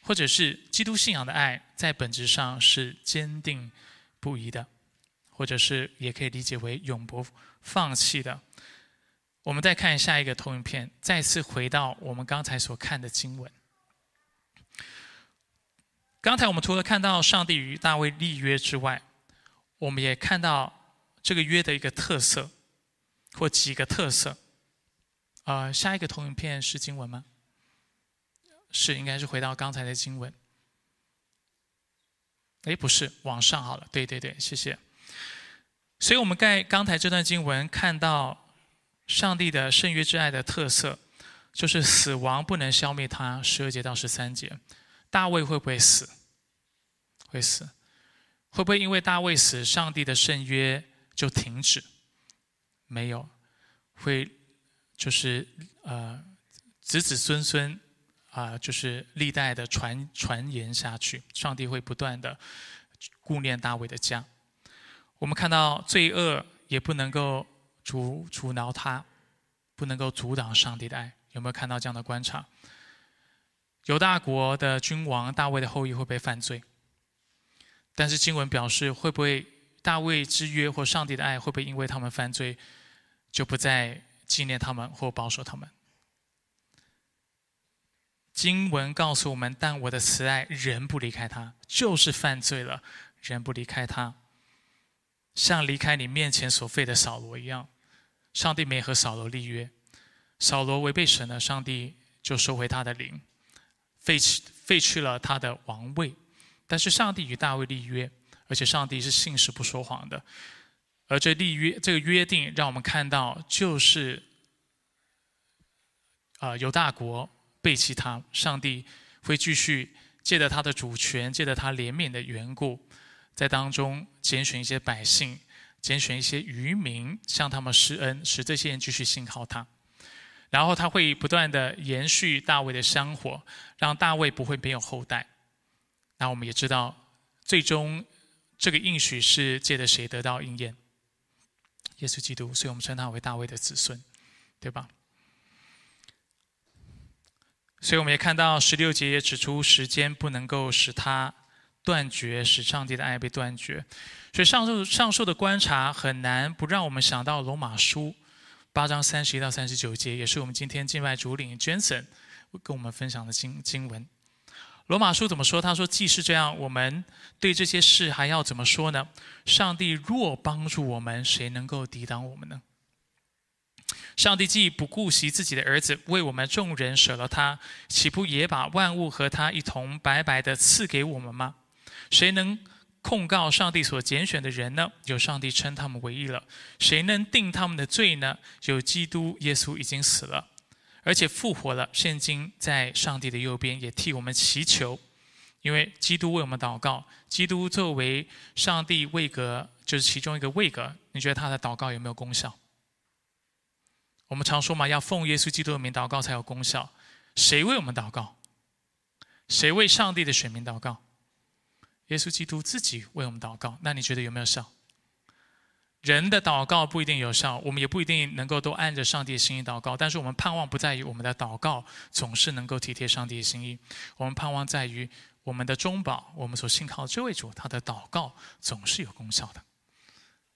或者是基督信仰的爱，在本质上是坚定不移的，或者是也可以理解为永不放弃的。我们再看下一个投影片，再次回到我们刚才所看的经文。刚才我们除了看到上帝与大卫立约之外，我们也看到这个约的一个特色，或几个特色。啊，下一个投影片是经文吗？是，应该是回到刚才的经文。哎，不是，往上好了。对对对，谢谢。所以我们在刚才这段经文看到。上帝的圣约之爱的特色，就是死亡不能消灭他。十二节到十三节，大卫会不会死？会死。会不会因为大卫死，上帝的圣约就停止？没有，会就是呃，子子孙孙啊，就是历代的传传言下去，上帝会不断的顾念大卫的家。我们看到罪恶也不能够阻阻挠他，不能够阻挡上帝的爱。有没有看到这样的观察？犹大国的君王大卫的后裔会被犯罪，但是经文表示，会不会大卫之约或上帝的爱会不会因为他们犯罪，就不再纪念他们或保守他们？经文告诉我们，但我的慈爱仍不离开他，就是犯罪了，仍不离开他。像离开你面前所废的扫罗一样，上帝没和扫罗立约，扫罗违背神了，上帝就收回他的灵，废弃废去了他的王位。但是上帝与大卫立约，而且上帝是信实不说谎的，而这立约这个约定，让我们看到就是啊，犹大国背弃他，上帝会继续借着他的主权，借着他怜悯的缘故。在当中拣选一些百姓，拣选一些渔民，向他们施恩，使这些人继续信靠他。然后他会不断的延续大卫的香火，让大卫不会没有后代。那我们也知道，最终这个应许是借着谁得到应验？耶稣基督，所以我们称他为大卫的子孙，对吧？所以我们也看到十六节也指出，时间不能够使他。断绝使上帝的爱被断绝，所以上述上述的观察很难不让我们想到罗马书八章三十一到三十九节，也是我们今天境外主领 Jensen 跟我们分享的经经文。罗马书怎么说？他说：“既是这样，我们对这些事还要怎么说呢？上帝若帮助我们，谁能够抵挡我们呢？上帝既不顾惜自己的儿子，为我们众人舍了他，岂不也把万物和他一同白白的赐给我们吗？”谁能控告上帝所拣选的人呢？有上帝称他们为义了。谁能定他们的罪呢？有基督耶稣已经死了，而且复活了，现今在上帝的右边，也替我们祈求。因为基督为我们祷告，基督作为上帝位格，就是其中一个位格。你觉得他的祷告有没有功效？我们常说嘛，要奉耶稣基督的名祷告才有功效。谁为我们祷告？谁为上帝的选民祷告？耶稣基督自己为我们祷告，那你觉得有没有效？人的祷告不一定有效，我们也不一定能够都按着上帝的心意祷告。但是我们盼望不在于我们的祷告总是能够体贴上帝的心意，我们盼望在于我们的中保，我们所信靠的这位主，他的祷告总是有功效的。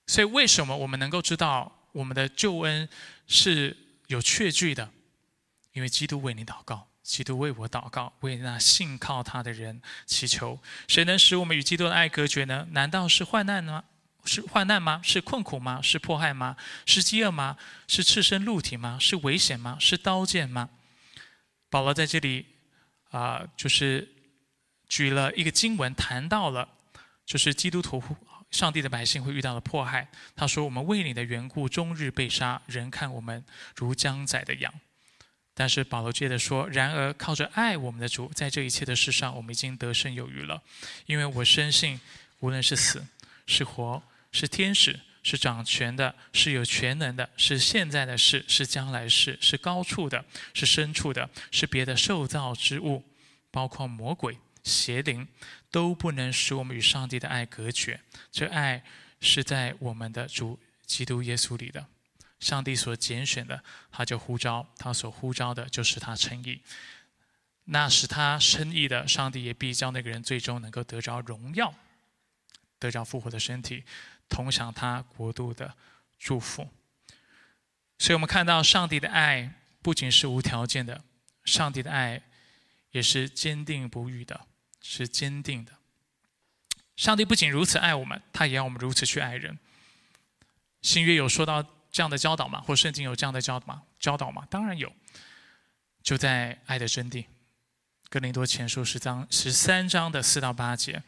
所以，为什么我们能够知道我们的救恩是有确据的？因为基督为你祷告。基督为我祷告，为那信靠他的人祈求。谁能使我们与基督的爱隔绝呢？难道是患难吗？是患难吗？是困苦吗？是迫害吗？是饥饿吗？是赤身露体吗？是危险吗？是刀剑吗？保罗在这里啊，就是举了一个经文，谈到了就是基督徒、上帝的百姓会遇到的迫害。他说：“我们为你的缘故，终日被杀，人看我们如将宰的羊。”但是保罗接着说：“然而靠着爱我们的主，在这一切的事上，我们已经得胜有余了。因为我深信，无论是死是活，是天使，是掌权的，是有全能的，是现在的事，是将来事，是高处的，是深处的，是别的受造之物，包括魔鬼、邪灵，都不能使我们与上帝的爱隔绝。这爱是在我们的主基督耶稣里的。”上帝所拣选的，他就呼召；他所呼召的，就是他称义。那使他称义的，上帝也必叫那个人最终能够得着荣耀，得着复活的身体，同享他国度的祝福。所以，我们看到上帝的爱不仅是无条件的，上帝的爱也是坚定不渝的，是坚定的。上帝不仅如此爱我们，他也要我们如此去爱人。新约有说到。这样的教导吗？或圣经有这样的教导吗？教导吗？当然有。就在爱的真谛，哥林多前书十章十三章的四到八节，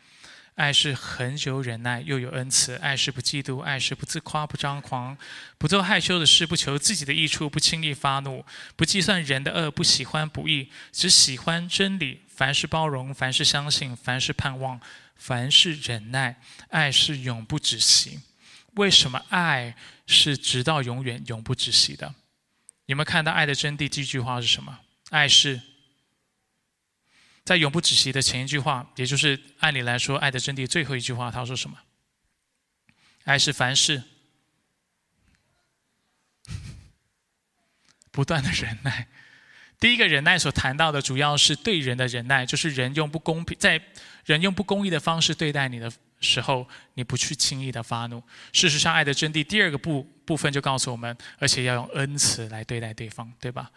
爱是恒久忍耐，又有恩慈；爱是不嫉妒，爱是不自夸，不张狂，不做害羞的事，不求自己的益处，不轻易发怒，不计算人的恶，不喜欢不义，只喜欢真理。凡是包容，凡是相信，凡是盼望，凡是忍耐，爱是永不止息。为什么爱是直到永远、永不止息的？有没有看到爱的真谛？这句话是什么？爱是，在永不止息的前一句话，也就是按理来说爱的真谛最后一句话，他说什么？爱是凡事 不断的忍耐。第一个忍耐所谈到的，主要是对人的忍耐，就是人用不公平，在人用不公义的方式对待你的时候，你不去轻易的发怒。事实上，爱的真谛第二个部部分就告诉我们，而且要用恩慈来对待对方，对吧？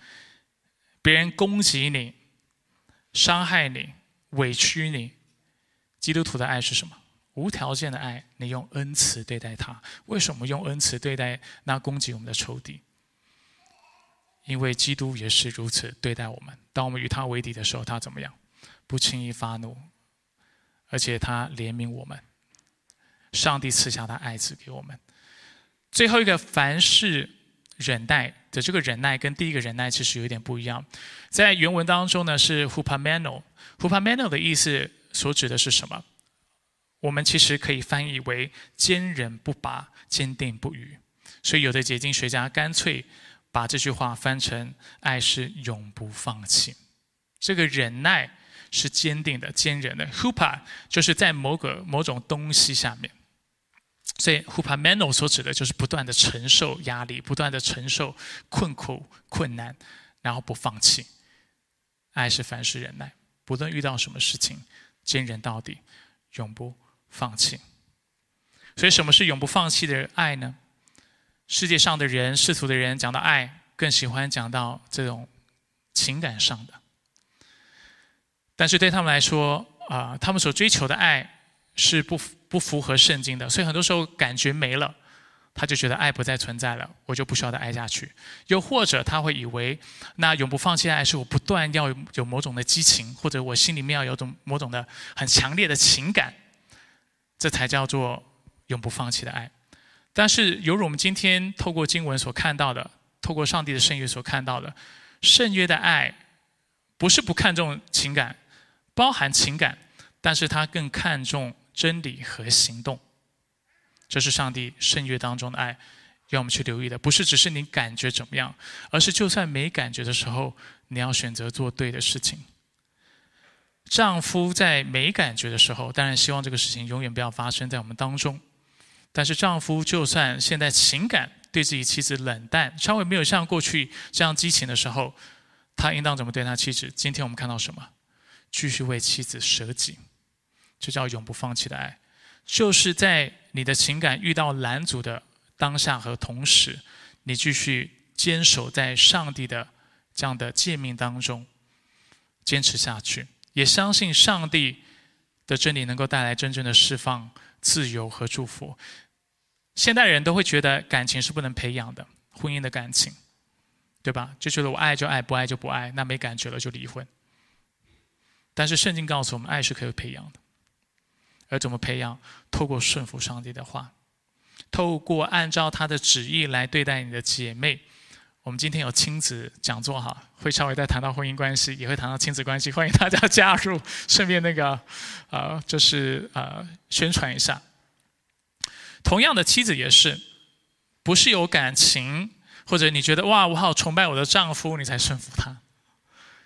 别人攻击你、伤害你、委屈你，基督徒的爱是什么？无条件的爱，你用恩慈对待他。为什么用恩慈对待那攻击我们的仇敌？因为基督也是如此对待我们。当我们与他为敌的时候，他怎么样？不轻易发怒，而且他怜悯我们。上帝赐下他爱子给我们。最后一个，凡事忍耐的这个忍耐，跟第一个忍耐其实有点不一样。在原文当中呢，是 hupameno，hupameno 的意思所指的是什么？我们其实可以翻译为坚韧不拔、坚定不移。所以有的解经学家干脆。把这句话翻成“爱是永不放弃”，这个忍耐是坚定的、坚韧的。Hupa 就是在某个某种东西下面，所以 Hupa Mano 所指的就是不断的承受压力、不断的承受困苦、困难，然后不放弃。爱是凡事忍耐，不论遇到什么事情，坚韧到底，永不放弃。所以，什么是永不放弃的爱呢？世界上的人，世俗的人讲到爱，更喜欢讲到这种情感上的。但是对他们来说，啊，他们所追求的爱是不不符合圣经的，所以很多时候感觉没了，他就觉得爱不再存在了，我就不需要再爱下去。又或者他会以为，那永不放弃的爱是我不断要有某种的激情，或者我心里面要有种某种的很强烈的情感，这才叫做永不放弃的爱。但是，犹如我们今天透过经文所看到的，透过上帝的圣约所看到的，圣约的爱，不是不看重情感，包含情感，但是他更看重真理和行动。这是上帝圣约当中的爱，要我们去留意的，不是只是你感觉怎么样，而是就算没感觉的时候，你要选择做对的事情。丈夫在没感觉的时候，当然希望这个事情永远不要发生在我们当中。但是丈夫就算现在情感对自己妻子冷淡，稍微没有像过去这样激情的时候，他应当怎么对他妻子？今天我们看到什么？继续为妻子舍己，这叫永不放弃的爱。就是在你的情感遇到拦阻的当下和同时，你继续坚守在上帝的这样的诫命当中，坚持下去，也相信上帝的真理能够带来真正的释放、自由和祝福。现代人都会觉得感情是不能培养的，婚姻的感情，对吧？就觉得我爱就爱，不爱就不爱，那没感觉了就离婚。但是圣经告诉我们，爱是可以培养的，而怎么培养？透过顺服上帝的话，透过按照他的旨意来对待你的姐妹。我们今天有亲子讲座哈，会稍微再谈到婚姻关系，也会谈到亲子关系，欢迎大家加入，顺便那个，呃，就是呃，宣传一下。同样的，妻子也是，不是有感情，或者你觉得哇，我好崇拜我的丈夫，你才顺服他，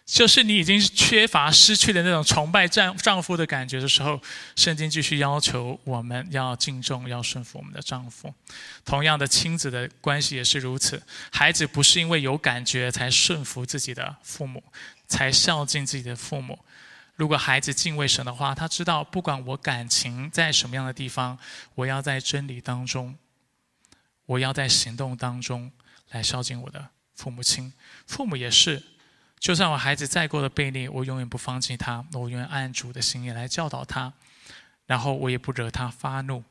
就是你已经缺乏、失去的那种崇拜丈丈夫的感觉的时候，圣经继续要求我们要敬重、要顺服我们的丈夫。同样的，亲子的关系也是如此，孩子不是因为有感觉才顺服自己的父母，才孝敬自己的父母。如果孩子敬畏神的话，他知道不管我感情在什么样的地方，我要在真理当中，我要在行动当中来孝敬我的父母亲。父母也是，就算我孩子再过的背逆，我永远不放弃他，我永远按主的心意来教导他，然后我也不惹他发怒，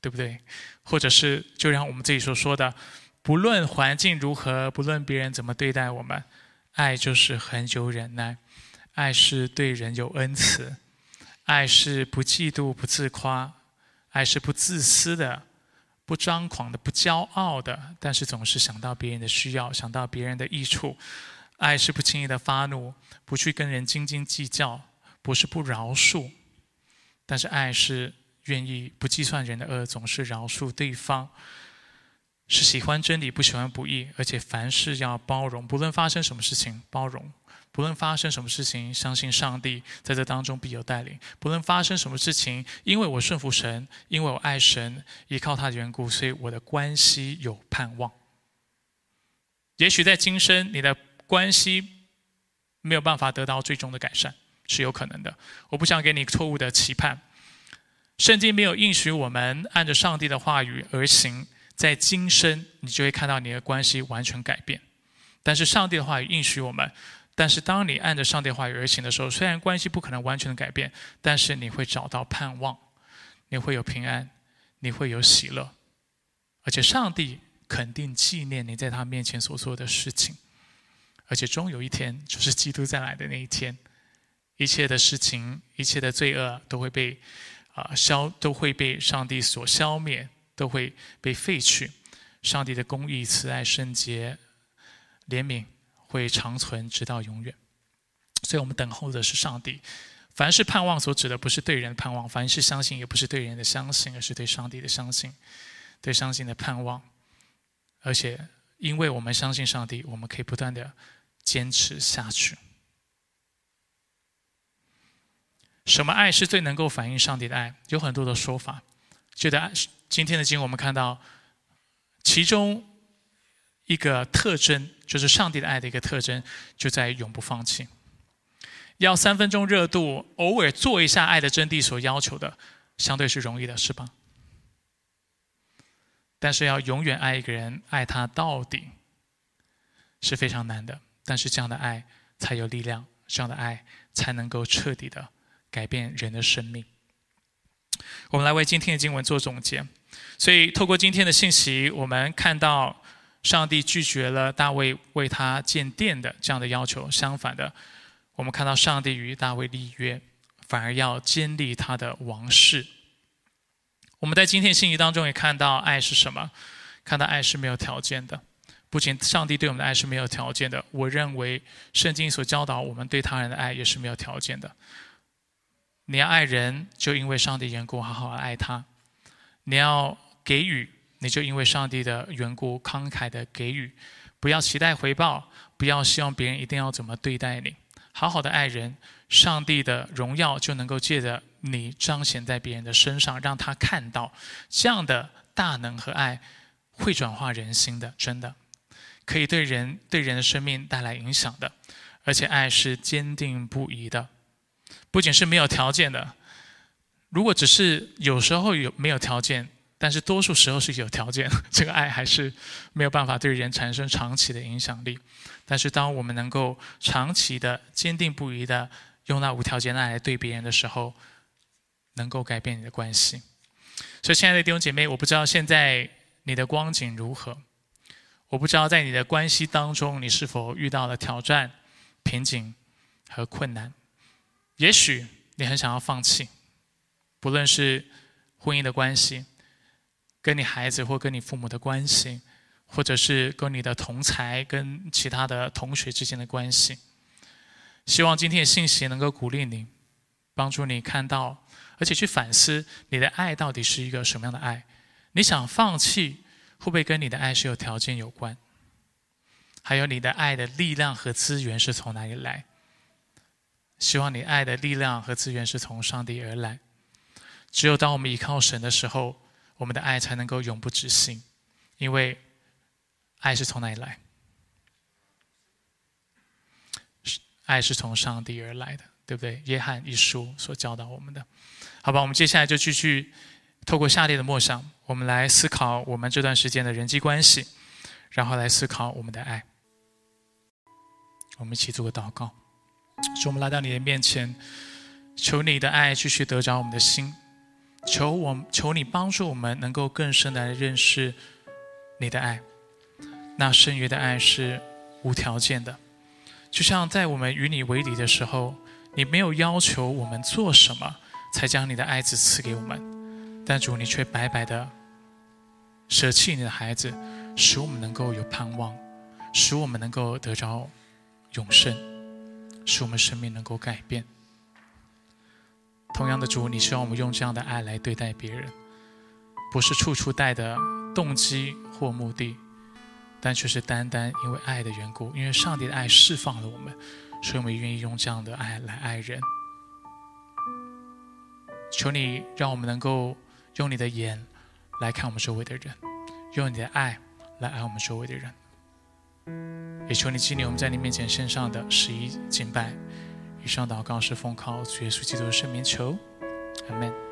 对不对？或者是就像我们自己所说的，不论环境如何，不论别人怎么对待我们，爱就是很久忍耐。爱是对人有恩慈，爱是不嫉妒、不自夸，爱是不自私的、不张狂的、不骄傲的，但是总是想到别人的需要，想到别人的益处。爱是不轻易的发怒，不去跟人斤斤计较，不是不饶恕，但是爱是愿意不计算人的恶，总是饶恕对方。是喜欢真理，不喜欢不义，而且凡事要包容，不论发生什么事情，包容。不论发生什么事情，相信上帝在这当中必有带领。不论发生什么事情，因为我顺服神，因为我爱神，依靠他的缘故，所以我的关系有盼望。也许在今生，你的关系没有办法得到最终的改善，是有可能的。我不想给你错误的期盼。圣经没有应许我们按着上帝的话语而行，在今生你就会看到你的关系完全改变。但是上帝的话语应许我们。但是，当你按着上帝话语而行的时候，虽然关系不可能完全的改变，但是你会找到盼望，你会有平安，你会有喜乐，而且上帝肯定纪念你在他面前所做的事情，而且终有一天就是基督再来的那一天，一切的事情，一切的罪恶都会被啊消，都会被上帝所消灭，都会被废去，上帝的公义、慈爱、圣洁、怜悯。会长存直到永远，所以我们等候的是上帝。凡是盼望所指的，不是对人的盼望；凡是相信，也不是对人的相信，而是对上帝的相信，对相信的盼望。而且，因为我们相信上帝，我们可以不断的坚持下去。什么爱是最能够反映上帝的爱？有很多的说法。就在今天的经，我们看到其中。一个特征就是上帝的爱的一个特征，就在永不放弃。要三分钟热度，偶尔做一下爱的真谛所要求的，相对是容易的，是吧？但是要永远爱一个人，爱他到底，是非常难的。但是这样的爱才有力量，这样的爱才能够彻底的改变人的生命。我们来为今天的经文做总结。所以，透过今天的信息，我们看到。上帝拒绝了大卫为他建殿的这样的要求，相反的，我们看到上帝与大卫立约，反而要建立他的王室。我们在今天信息当中也看到爱是什么，看到爱是没有条件的。不仅上帝对我们的爱是没有条件的，我认为圣经所教导我们对他人的爱也是没有条件的。你要爱人，就因为上帝缘故好好爱他；你要给予。你就因为上帝的缘故慷慨的给予，不要期待回报，不要希望别人一定要怎么对待你，好好的爱人，上帝的荣耀就能够借着你彰显在别人的身上，让他看到这样的大能和爱会转化人心的，真的可以对人对人的生命带来影响的，而且爱是坚定不移的，不仅是没有条件的，如果只是有时候有没有条件。但是多数时候是有条件，这个爱还是没有办法对人产生长期的影响力。但是当我们能够长期的、坚定不移的用那无条件的爱来对别人的时候，能够改变你的关系。所以，亲爱的弟兄姐妹，我不知道现在你的光景如何，我不知道在你的关系当中你是否遇到了挑战、瓶颈和困难。也许你很想要放弃，不论是婚姻的关系。跟你孩子或跟你父母的关系，或者是跟你的同才、跟其他的同学之间的关系，希望今天的信息能够鼓励你，帮助你看到，而且去反思你的爱到底是一个什么样的爱。你想放弃，会不会跟你的爱是有条件有关？还有你的爱的力量和资源是从哪里来？希望你爱的力量和资源是从上帝而来。只有当我们依靠神的时候。我们的爱才能够永不止息，因为爱是从哪里来？是爱是从上帝而来的，对不对？约翰一书所教导我们的，好吧？我们接下来就继续透过下列的默想，我们来思考我们这段时间的人际关系，然后来思考我们的爱。我们一起做个祷告，说我们来到你的面前，求你的爱继续得着我们的心。求我，求你帮助我们，能够更深的认识你的爱。那圣约的爱是无条件的，就像在我们与你为敌的时候，你没有要求我们做什么，才将你的爱子赐给我们，但主你却白白的舍弃你的孩子，使我们能够有盼望，使我们能够得着永生，使我们生命能够改变。同样的主，你希望我们用这样的爱来对待别人，不是处处带的动机或目的，但却是单单因为爱的缘故，因为上帝的爱释放了我们，所以我们愿意用这样的爱来爱人。求你让我们能够用你的眼来看我们周围的人，用你的爱来爱我们周围的人。也求你纪念我们在你面前身上的十一敬拜。以上祷告是奉靠主耶稣基督的圣名求，阿门。